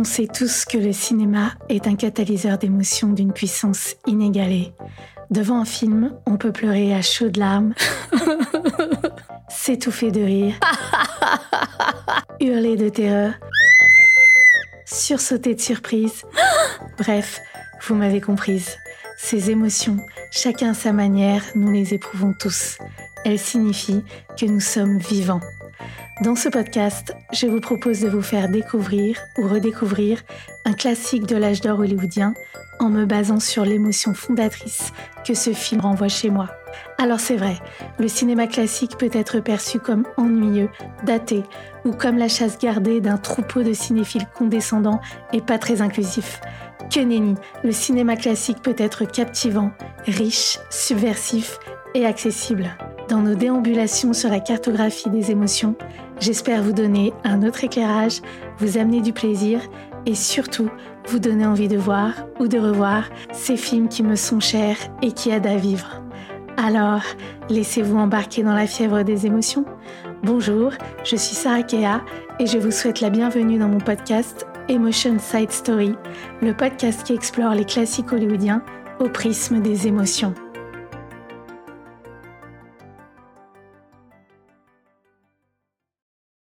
On sait tous que le cinéma est un catalyseur d'émotions d'une puissance inégalée. Devant un film, on peut pleurer à chaudes larmes, s'étouffer de rire, hurler de terreur, sursauter de surprise. Bref, vous m'avez comprise. Ces émotions, chacun à sa manière, nous les éprouvons tous. Elles signifient que nous sommes vivants. Dans ce podcast, je vous propose de vous faire découvrir ou redécouvrir un classique de l'âge d'or hollywoodien en me basant sur l'émotion fondatrice que ce film renvoie chez moi. Alors c'est vrai, le cinéma classique peut être perçu comme ennuyeux, daté ou comme la chasse gardée d'un troupeau de cinéphiles condescendants et pas très inclusifs. Que nenni, le cinéma classique peut être captivant, riche, subversif et accessible. Dans nos déambulations sur la cartographie des émotions, j'espère vous donner un autre éclairage, vous amener du plaisir et surtout vous donner envie de voir ou de revoir ces films qui me sont chers et qui aident à vivre. Alors, laissez-vous embarquer dans la fièvre des émotions. Bonjour, je suis Sarah Kea et je vous souhaite la bienvenue dans mon podcast Emotion Side Story, le podcast qui explore les classiques hollywoodiens au prisme des émotions.